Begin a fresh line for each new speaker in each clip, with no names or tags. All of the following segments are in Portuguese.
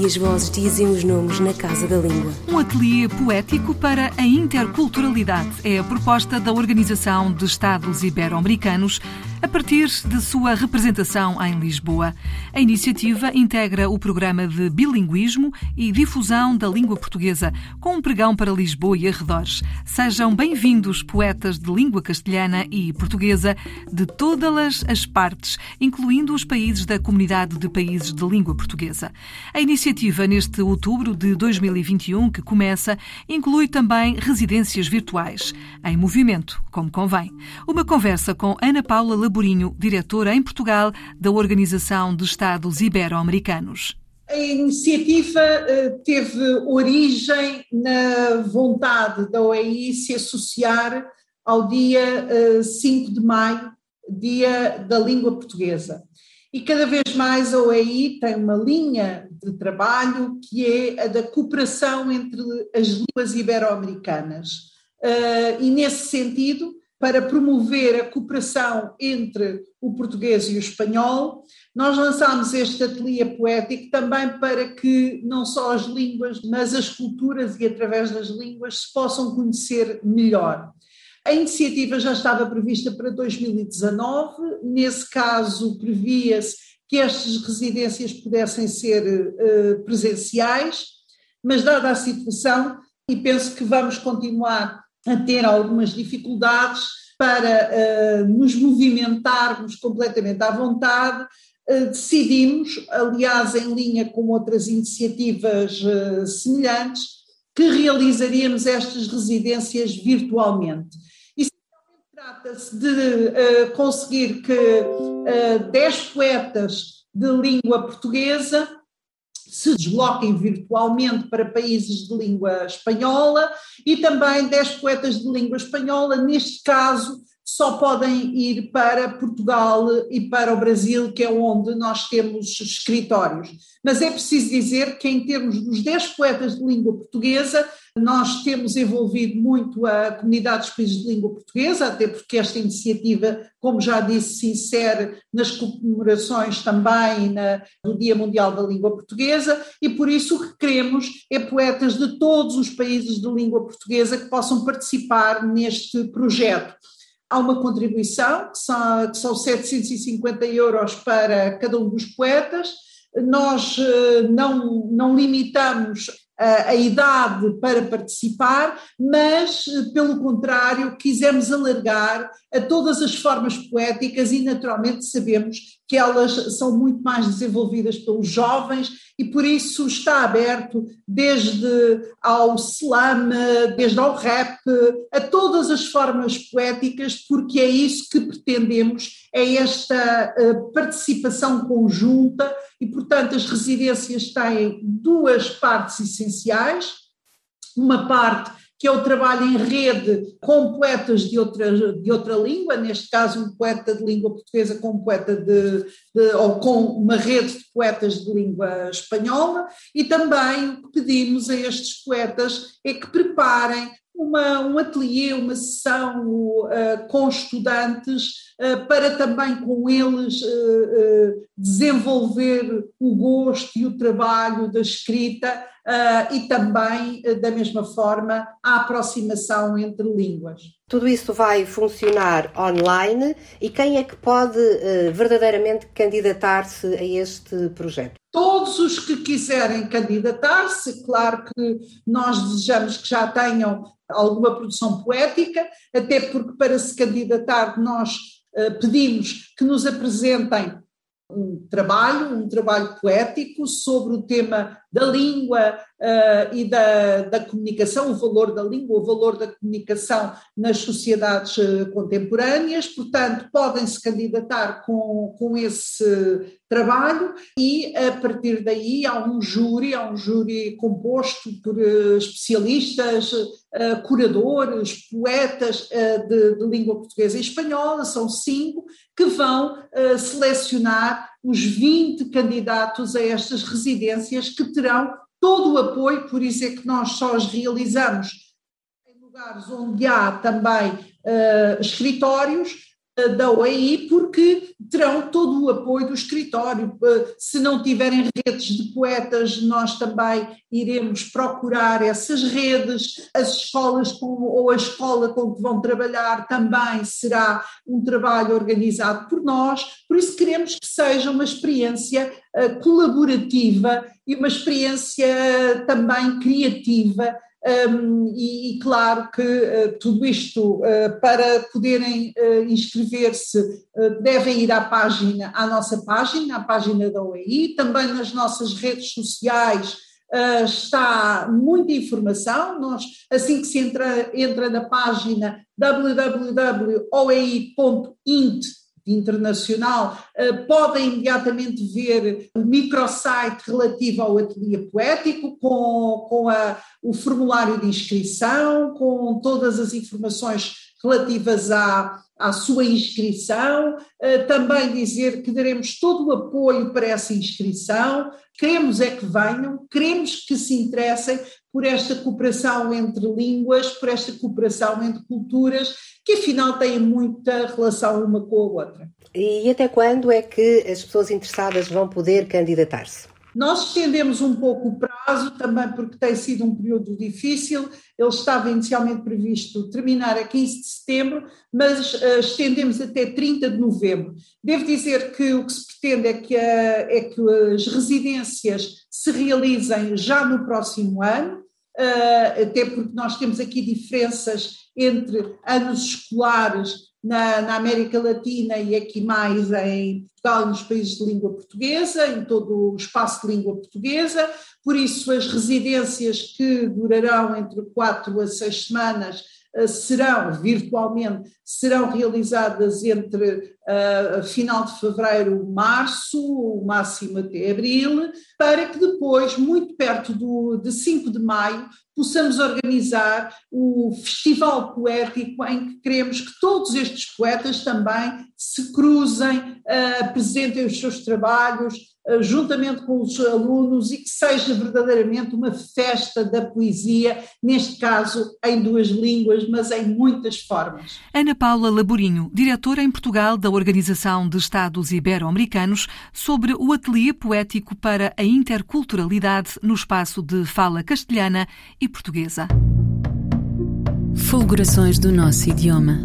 e as vozes dizem os nomes na Casa da Língua.
Um ateliê poético para a interculturalidade é a proposta da Organização de Estados Ibero-Americanos a partir de sua representação em Lisboa. A iniciativa integra o programa de bilinguismo e difusão da língua portuguesa, com um pregão para Lisboa e arredores. Sejam bem-vindos poetas de língua castelhana e portuguesa de todas as partes, incluindo os países da Comunidade de Países de Língua Portuguesa. A iniciativa, neste outubro de 2021, que começa, inclui também residências virtuais, em movimento, como convém. Uma conversa com Ana Paula Laborinho, diretora em Portugal da Organização de Estados Ibero-Americanos.
A iniciativa teve origem na vontade da OEI se associar ao dia 5 de maio, Dia da Língua Portuguesa. E cada vez mais a OEI tem uma linha de trabalho que é a da cooperação entre as línguas ibero-americanas. E nesse sentido, para promover a cooperação entre o português e o espanhol, nós lançámos este ateliê poético também para que não só as línguas, mas as culturas e através das línguas se possam conhecer melhor. A iniciativa já estava prevista para 2019, nesse caso previa-se que estas residências pudessem ser uh, presenciais, mas dada a situação, e penso que vamos continuar a ter algumas dificuldades para uh, nos movimentarmos completamente à vontade, uh, decidimos, aliás, em linha com outras iniciativas uh, semelhantes, que realizaríamos estas residências virtualmente. Trata-se de conseguir que 10 poetas de língua portuguesa se desloquem virtualmente para países de língua espanhola e também 10 poetas de língua espanhola, neste caso, só podem ir para Portugal e para o Brasil, que é onde nós temos escritórios. Mas é preciso dizer que, em termos dos 10 poetas de língua portuguesa, nós temos envolvido muito a comunidade dos países de língua portuguesa, até porque esta iniciativa, como já disse, se insere nas comemorações também na, do Dia Mundial da Língua Portuguesa, e por isso o que queremos é poetas de todos os países de língua portuguesa que possam participar neste projeto há uma contribuição, que são, que são 750 euros para cada um dos poetas. Nós não, não limitamos a, a idade para participar, mas, pelo contrário, quisemos alargar a todas as formas poéticas e, naturalmente, sabemos que elas são muito mais desenvolvidas pelos jovens e por isso está aberto desde ao slam, desde ao rap, a todas as formas poéticas, porque é isso que pretendemos, é esta participação conjunta e, portanto, as residências têm duas partes essenciais, uma parte que é o trabalho em rede com poetas de outra, de outra língua, neste caso um poeta de língua portuguesa com um poeta de, de, ou com uma rede de poetas de língua espanhola, e também o que pedimos a estes poetas é que preparem uma, um ateliê, uma sessão uh, com estudantes para também com eles uh, desenvolver o gosto e o trabalho da escrita e também, da mesma forma, a aproximação entre línguas.
Tudo isso vai funcionar online e quem é que pode verdadeiramente candidatar-se a este projeto?
Todos os que quiserem candidatar-se, claro que nós desejamos que já tenham alguma produção poética, até porque para se candidatar nós pedimos que nos apresentem um trabalho, um trabalho poético sobre o tema da língua uh, e da, da comunicação, o valor da língua, o valor da comunicação nas sociedades uh, contemporâneas, portanto, podem se candidatar com, com esse trabalho e a partir daí há um júri, há um júri composto por uh, especialistas, curadores, poetas de, de língua portuguesa e espanhola, são cinco, que vão selecionar os 20 candidatos a estas residências que terão todo o apoio, por isso é que nós só as realizamos em lugares onde há também uh, escritórios da OEI, porque terão todo o apoio do escritório. Eh, se não tiverem redes de poetas, nós também iremos procurar essas redes. As escolas com, ou a escola com que vão trabalhar também será um trabalho organizado por nós. Por isso, queremos que seja uma experiência eh, colaborativa e uma experiência também criativa um, e, e, claro que uh, tudo isto uh, para poderem uh, inscrever-se devem ir à página, à nossa página, à página da OEI, também nas nossas redes sociais está muita informação, nós assim que se entra, entra na página www.oei.int internacional, eh, podem imediatamente ver o microsite relativo ao ateliê poético, com, com a, o formulário de inscrição, com todas as informações relativas à, à sua inscrição, eh, também dizer que daremos todo o apoio para essa inscrição, queremos é que venham, queremos que se interessem por esta cooperação entre línguas, por esta cooperação entre culturas, que afinal têm muita relação uma com a outra.
E até quando é que as pessoas interessadas vão poder candidatar-se?
Nós estendemos um pouco o prazo, também porque tem sido um período difícil. Ele estava inicialmente previsto terminar a 15 de setembro, mas uh, estendemos até 30 de novembro. Devo dizer que o que se pretende é que, é que as residências se realizem já no próximo ano, uh, até porque nós temos aqui diferenças entre anos escolares na, na, América Latina e aqui mais em Portugal nos países de língua portuguesa, em todo o espaço de língua portuguesa, por isso as residências que durarão entre quatro a seis semanas eh, serão, virtualmente, serão realizadas entre uh, final de fevereiro, março, o máximo até abril, para que depois, muito perto do, de 5 de maio, possamos organizar o festival poético em que queremos que todos estes poetas também se cruzem, uh, apresentem os seus trabalhos, uh, juntamente com os alunos, e que seja verdadeiramente uma festa da poesia, neste caso em duas línguas, mas em muitas formas.
Ana Paula Laborinho, diretora em Portugal da Organização de Estados Ibero-Americanos, sobre o ateliê poético para a interculturalidade no espaço de fala castelhana e portuguesa.
Fulgurações do nosso idioma.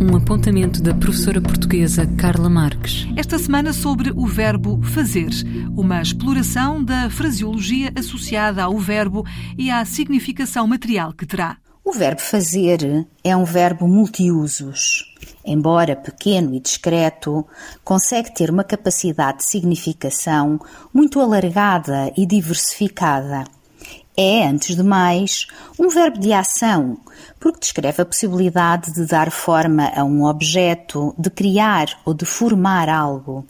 Um apontamento da professora portuguesa Carla Marques.
Esta semana sobre o verbo fazer, uma exploração da fraseologia associada ao verbo e à significação material que terá.
O verbo fazer é um verbo multiusos. Embora pequeno e discreto, consegue ter uma capacidade de significação muito alargada e diversificada. É, antes de mais, um verbo de ação, porque descreve a possibilidade de dar forma a um objeto, de criar ou de formar algo.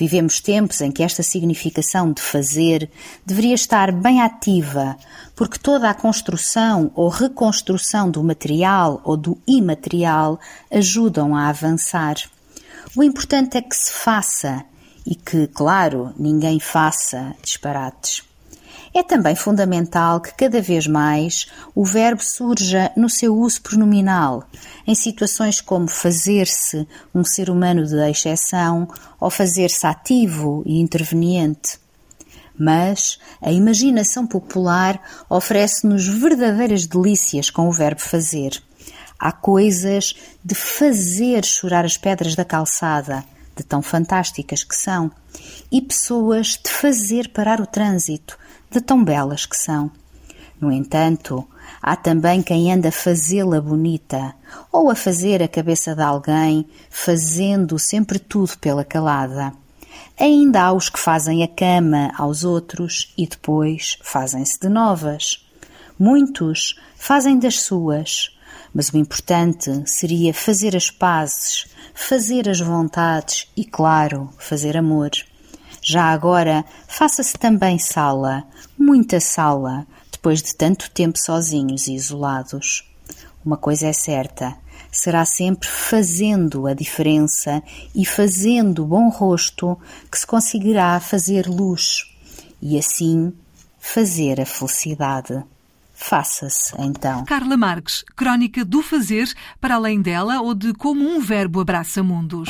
Vivemos tempos em que esta significação de fazer deveria estar bem ativa, porque toda a construção ou reconstrução do material ou do imaterial ajudam a avançar. O importante é que se faça e que, claro, ninguém faça disparates. É também fundamental que cada vez mais o verbo surja no seu uso pronominal, em situações como fazer-se um ser humano de exceção ou fazer-se ativo e interveniente. Mas a imaginação popular oferece-nos verdadeiras delícias com o verbo fazer. Há coisas de fazer chorar as pedras da calçada, de tão fantásticas que são, e pessoas de fazer parar o trânsito, de tão belas que são. No entanto, há também quem anda a fazê-la bonita, ou a fazer a cabeça de alguém, fazendo sempre tudo pela calada. Ainda há os que fazem a cama aos outros e depois fazem-se de novas. Muitos fazem das suas, mas o importante seria fazer as pazes, fazer as vontades e, claro, fazer amor. Já agora, faça-se também sala, muita sala, depois de tanto tempo sozinhos e isolados. Uma coisa é certa: será sempre fazendo a diferença e fazendo bom rosto que se conseguirá fazer luz e assim fazer a felicidade. Faça-se então.
Carla Marques, crónica do fazer para além dela ou de como um verbo abraça mundos.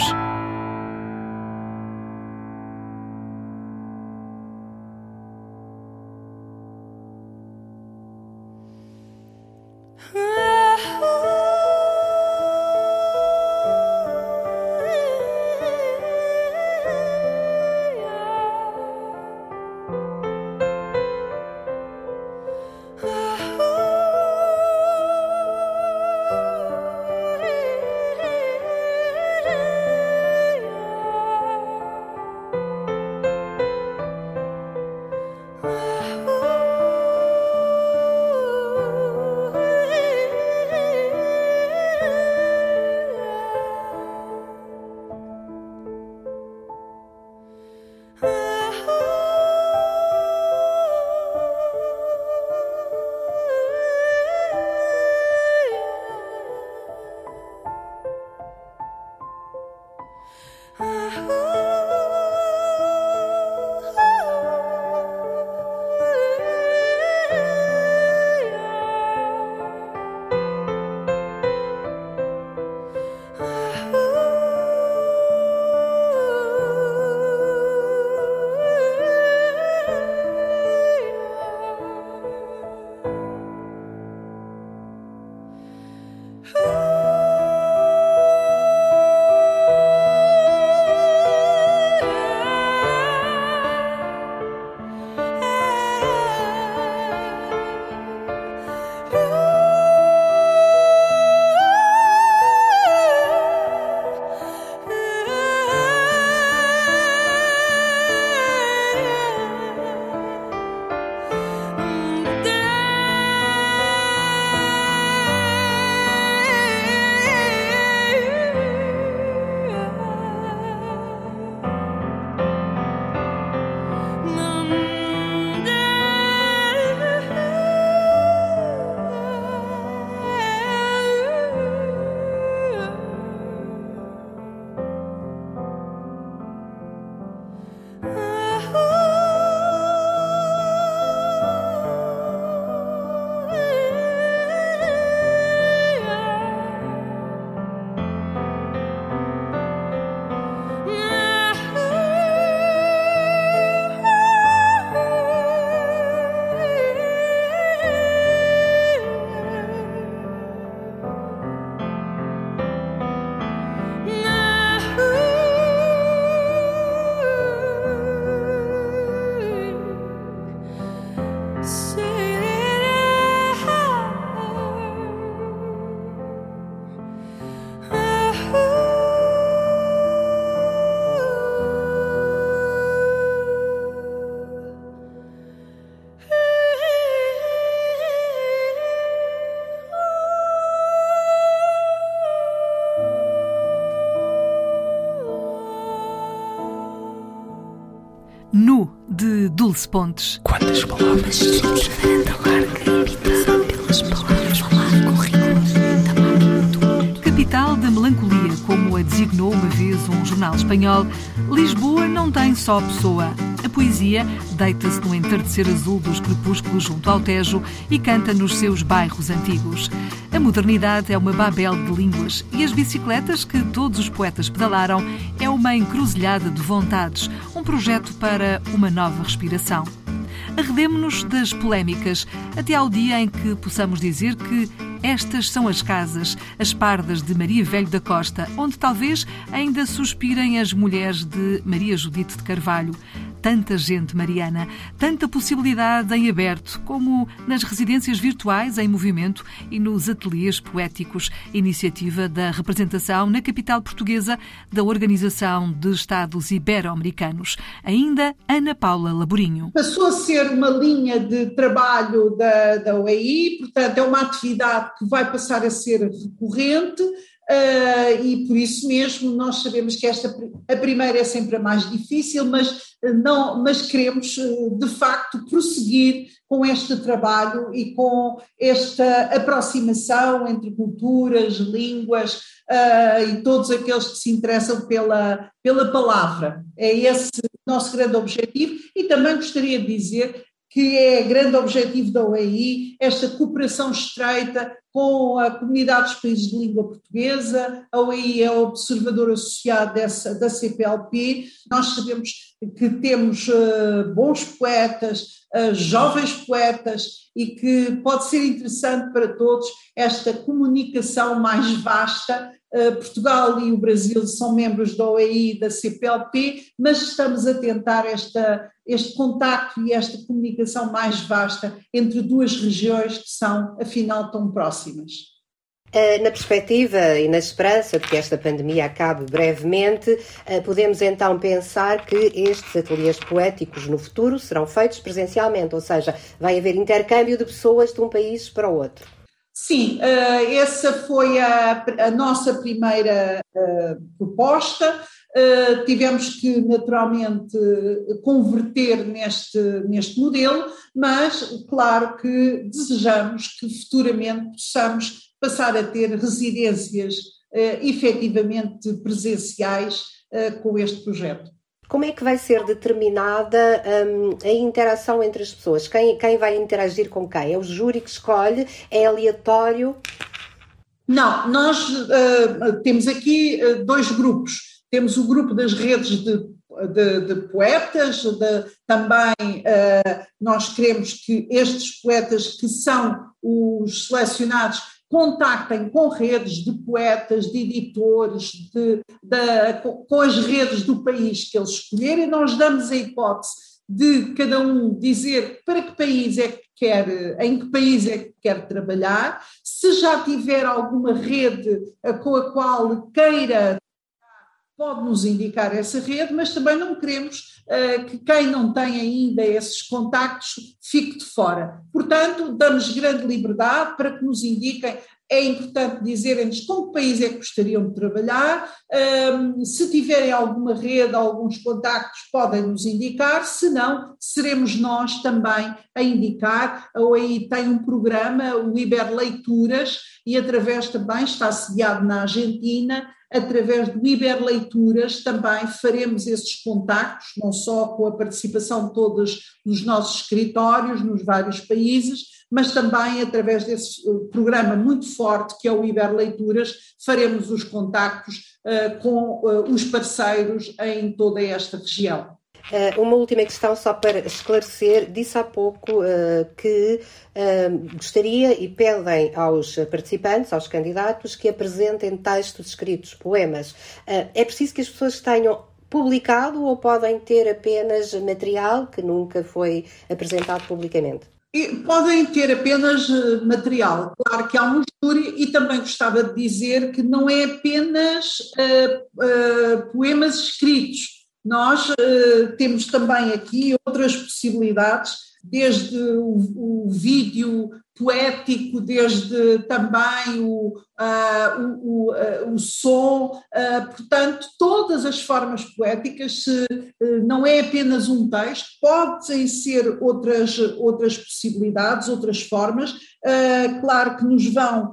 I de Dulce Pontes.
Quantas palavras?
Capital da melancolia, como a designou uma vez um jornal espanhol, Lisboa não tem só pessoa. A poesia deita-se no entardecer azul dos crepúsculos junto ao Tejo e canta nos seus bairros antigos. A modernidade é uma babel de línguas e as bicicletas que todos os poetas pedalaram é uma encruzilhada de vontades, um projeto para uma nova respiração. Arredemo-nos das polémicas até ao dia em que possamos dizer que estas são as casas, as pardas de Maria Velho da Costa, onde talvez ainda suspirem as mulheres de Maria Judite de Carvalho. Tanta gente, Mariana, tanta possibilidade em aberto, como nas residências virtuais em movimento e nos ateliês poéticos, iniciativa da representação na capital portuguesa da Organização de Estados Ibero-Americanos. Ainda Ana Paula Laborinho.
Passou a ser uma linha de trabalho da, da OEI, portanto, é uma atividade que vai passar a ser recorrente. Uh, e por isso mesmo nós sabemos que esta a primeira é sempre a mais difícil, mas não, mas queremos de facto prosseguir com este trabalho e com esta aproximação entre culturas, línguas uh, e todos aqueles que se interessam pela, pela palavra. É esse nosso grande objetivo e também gostaria de dizer que é grande objetivo da OEI, esta cooperação estreita com a comunidade dos países de língua portuguesa. A OEI é observador associado dessa, da CPLP. Nós sabemos que temos uh, bons poetas, uh, jovens poetas, e que pode ser interessante para todos esta comunicação mais vasta Portugal e o Brasil são membros da OEI e da CPLP, mas estamos a tentar esta, este contacto e esta comunicação mais vasta entre duas regiões que são, afinal, tão próximas.
Uh, na perspectiva e na esperança de que esta pandemia acabe brevemente, uh, podemos então pensar que estes ateliês poéticos no futuro serão feitos presencialmente, ou seja, vai haver intercâmbio de pessoas de um país para o outro.
Sim, uh, essa foi a, a nossa primeira uh, proposta. Uh, tivemos que naturalmente converter neste, neste modelo, mas claro que desejamos que futuramente possamos passar a ter residências efetivamente presenciais com este projeto.
Como é que vai ser determinada um, a interação entre as pessoas? Quem, quem vai interagir com quem? É o júri que escolhe? É aleatório?
Não, nós uh, temos aqui uh, dois grupos. Temos o grupo das redes de, de, de poetas, de, também uh, nós queremos que estes poetas que são os selecionados contactem com redes de poetas, de editores, de, de, com as redes do país que eles escolherem, nós damos a hipótese de cada um dizer para que país é que quer, em que país é que quer trabalhar, se já tiver alguma rede com a qual queira pode nos indicar essa rede, mas também não queremos uh, que quem não tem ainda esses contactos fique de fora. Portanto, damos grande liberdade para que nos indiquem. É importante dizerem-nos com que país é que gostariam de trabalhar, um, se tiverem alguma rede, alguns contactos, podem nos indicar, se não, seremos nós também a indicar. A OEI tem um programa, o Iber Leituras, e através também está sediado na Argentina, através do Iber Leituras também faremos esses contactos, não só com a participação de todos os nossos escritórios nos vários países, mas também através desse eh, programa muito forte que é o Iber Leituras, faremos os contactos uh, com uh, os parceiros em toda esta região.
Uh, uma última questão, só para esclarecer: disse há pouco uh, que uh, gostaria e pedem aos participantes, aos candidatos, que apresentem textos escritos, poemas. é preciso que as pessoas tenham publicado ou podem ter apenas material que nunca foi apresentado publicamente?
E podem ter apenas material. Claro que há um júri e também gostava de dizer que não é apenas poemas escritos nós uh, temos também aqui outras possibilidades, desde o, o vídeo poético, desde também o, uh, o, uh, o, som, uh, portanto, todas as formas poéticas, se não é apenas um texto, podem ser outras, outras possibilidades, outras formas, claro que nos vão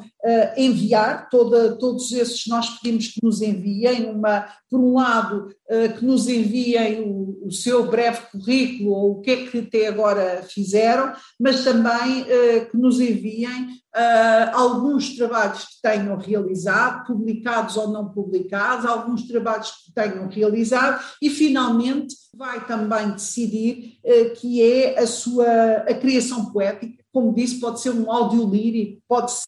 enviar, toda, todos esses nós pedimos que nos enviem, uma, por um lado, que nos enviem o, o, seu breve currículo ou o que é que até agora fizeram, mas também que nos enviem uh, alguns trabalhos que tenham realizado, publicados ou não publicados, alguns trabalhos que tenham realizado e finalmente vai também decidir uh, que é a sua a criação poética, como disse, pode ser um áudio lírico, pode ser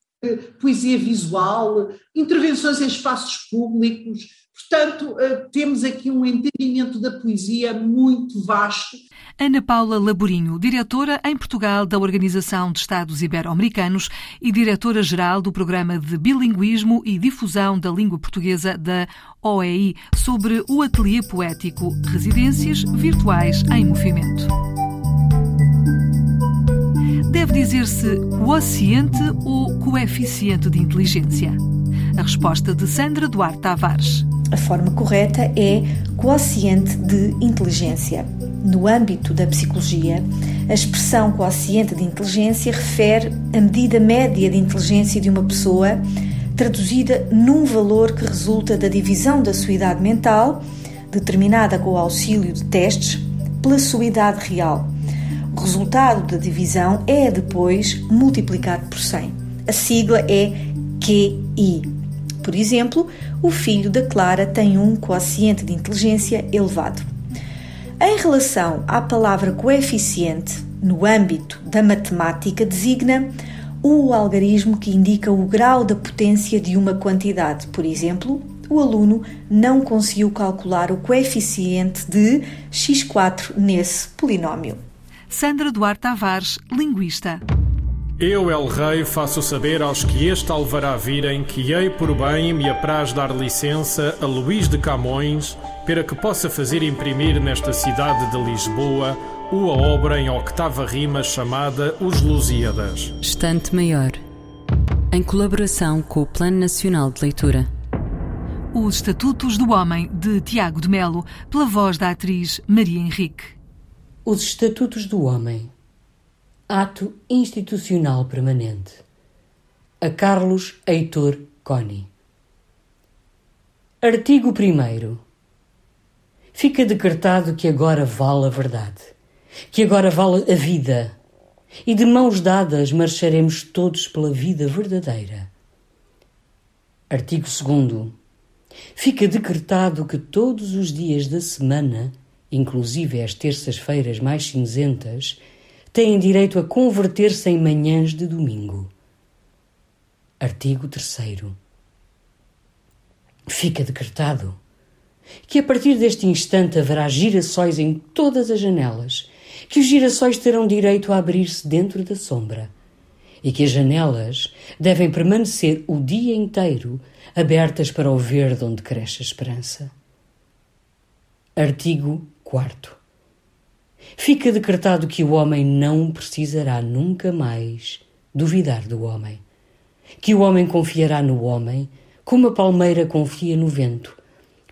poesia visual, intervenções em espaços públicos. Portanto, temos aqui um entendimento da poesia muito vasto
Ana Paula Laborinho, diretora em Portugal da Organização de Estados Ibero-Americanos e diretora-geral do Programa de Bilinguismo e Difusão da Língua Portuguesa da OEI, sobre o Ateliê Poético Residências Virtuais em Movimento. Deve dizer-se quociente ou coeficiente de inteligência? A resposta de Sandra Duarte Tavares.
A forma correta é quociente de inteligência. No âmbito da psicologia, a expressão quociente de inteligência refere a medida média de inteligência de uma pessoa, traduzida num valor que resulta da divisão da sua idade mental, determinada com o auxílio de testes, pela sua idade real. O resultado da divisão é depois multiplicado por 100. A sigla é QI. Por exemplo, o filho da Clara tem um quociente de inteligência elevado. Em relação à palavra coeficiente, no âmbito da matemática, designa o algarismo que indica o grau da potência de uma quantidade. Por exemplo, o aluno não conseguiu calcular o coeficiente de x4 nesse polinómio.
Sandra Duarte Tavares, linguista.
Eu, El Rei, faço saber aos que este alvará virem que hei por bem me apraz dar licença a Luís de Camões para que possa fazer imprimir nesta cidade de Lisboa uma obra em octava rima chamada Os Lusíadas.
Estante Maior, em colaboração com o Plano Nacional de Leitura.
Os Estatutos do Homem, de Tiago de Melo, pela voz da atriz Maria Henrique.
Os Estatutos do Homem Ato Institucional Permanente. A Carlos Heitor Coni. Artigo 1. Fica decretado que agora vale a verdade, que agora vale a vida, e de mãos dadas marcharemos todos pela vida verdadeira. Artigo 2. Fica decretado que todos os dias da semana, inclusive as terças-feiras mais cinzentas, têm direito a converter-se em manhãs de domingo. Artigo 3. Fica decretado que a partir deste instante haverá girassóis em todas as janelas, que os girassóis terão direito a abrir-se dentro da sombra e que as janelas devem permanecer o dia inteiro abertas para o verde onde cresce a esperança. Artigo 4 fica decretado que o homem não precisará nunca mais duvidar do homem. Que o homem confiará no homem como a palmeira confia no vento,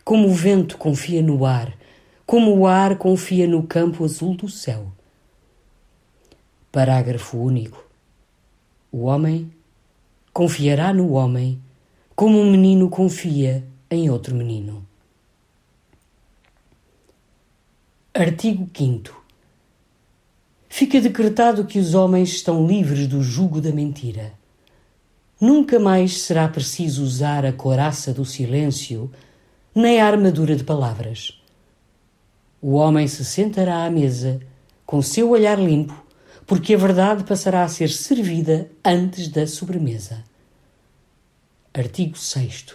como o vento confia no ar, como o ar confia no campo azul do céu. Parágrafo único. O homem confiará no homem como um menino confia em outro menino. Artigo 5 fica decretado que os homens estão livres do jugo da mentira. Nunca mais será preciso usar a coraça do silêncio nem a armadura de palavras. O homem se sentará à mesa com seu olhar limpo, porque a verdade passará a ser servida antes da sobremesa. Artigo 6.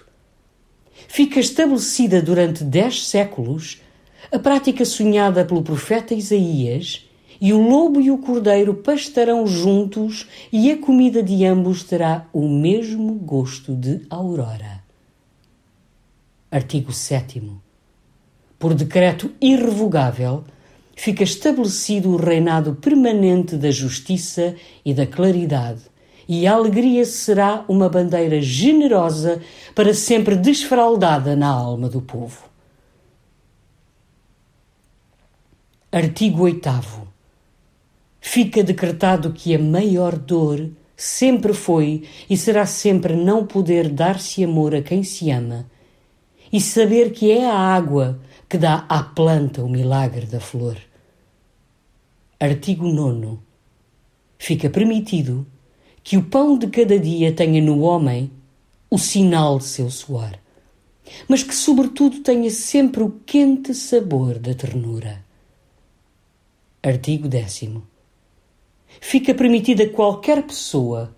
Fica estabelecida durante dez séculos a prática sonhada pelo profeta Isaías e o lobo e o cordeiro pastarão juntos, e a comida de ambos terá o mesmo gosto de aurora. Artigo 7. Por decreto irrevogável, fica estabelecido o reinado permanente da justiça e da claridade, e a alegria será uma bandeira generosa para sempre desfraldada na alma do povo. Artigo 8 fica decretado que a maior dor sempre foi e será sempre não poder dar-se amor a quem se ama e saber que é a água que dá à planta o milagre da flor. Artigo 9. Fica permitido que o pão de cada dia tenha no homem o sinal de seu suor, mas que, sobretudo, tenha sempre o quente sabor da ternura. Artigo 10 fica permitida qualquer pessoa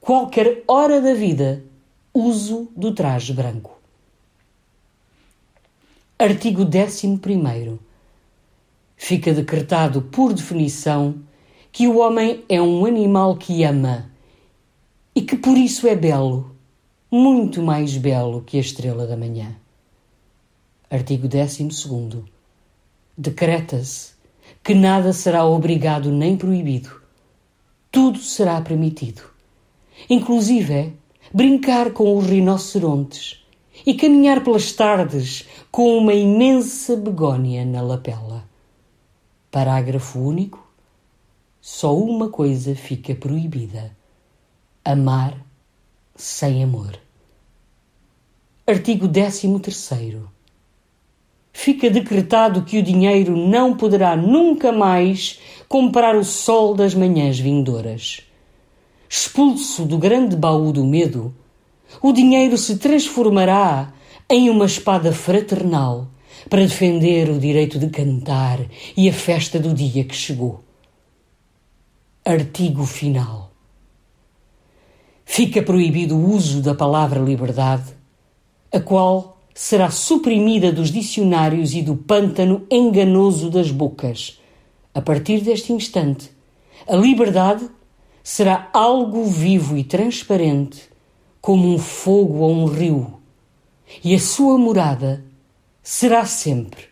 qualquer hora da vida, uso do traje branco. Artigo 11. Fica decretado por definição que o homem é um animal que ama e que por isso é belo, muito mais belo que a estrela da manhã. Artigo 12. Decreta-se que nada será obrigado nem proibido. Tudo será permitido. Inclusive brincar com os rinocerontes e caminhar pelas tardes com uma imensa begónia na lapela. Parágrafo único. Só uma coisa fica proibida: amar sem amor. Artigo 13 fica decretado que o dinheiro não poderá nunca mais comprar o sol das manhãs vindouras. Expulso do grande baú do medo, o dinheiro se transformará em uma espada fraternal para defender o direito de cantar e a festa do dia que chegou. Artigo final. Fica proibido o uso da palavra liberdade, a qual será suprimida dos dicionários e do pântano enganoso das bocas. A partir deste instante, a liberdade será algo vivo e transparente, como um fogo ou um rio, e a sua morada será sempre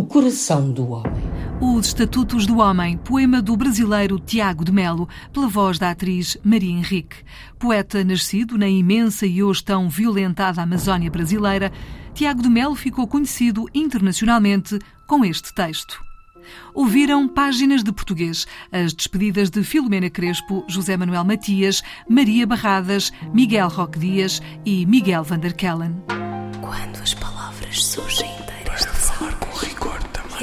o coração do homem.
Os Estatutos do Homem, poema do brasileiro Tiago de Melo, pela voz da atriz Maria Henrique. Poeta nascido na imensa e hoje tão violentada Amazónia brasileira, Tiago de Melo ficou conhecido internacionalmente com este texto. Ouviram páginas de português, as despedidas de Filomena Crespo, José Manuel Matias, Maria Barradas, Miguel Roque Dias e Miguel Vanderkellen.
Quando as palavras surgem